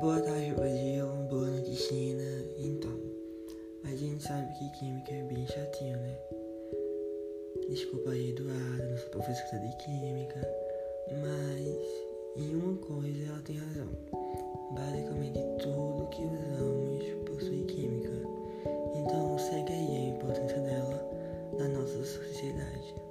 Boa tarde, Brasil. Boa noite, China. Então, a gente sabe que química é bem chatinho, né? Desculpa aí, Eduardo, não sou professora de química, mas em uma coisa ela tem razão. Basicamente, tudo que usamos possui química. Então, segue aí a importância dela na nossa sociedade.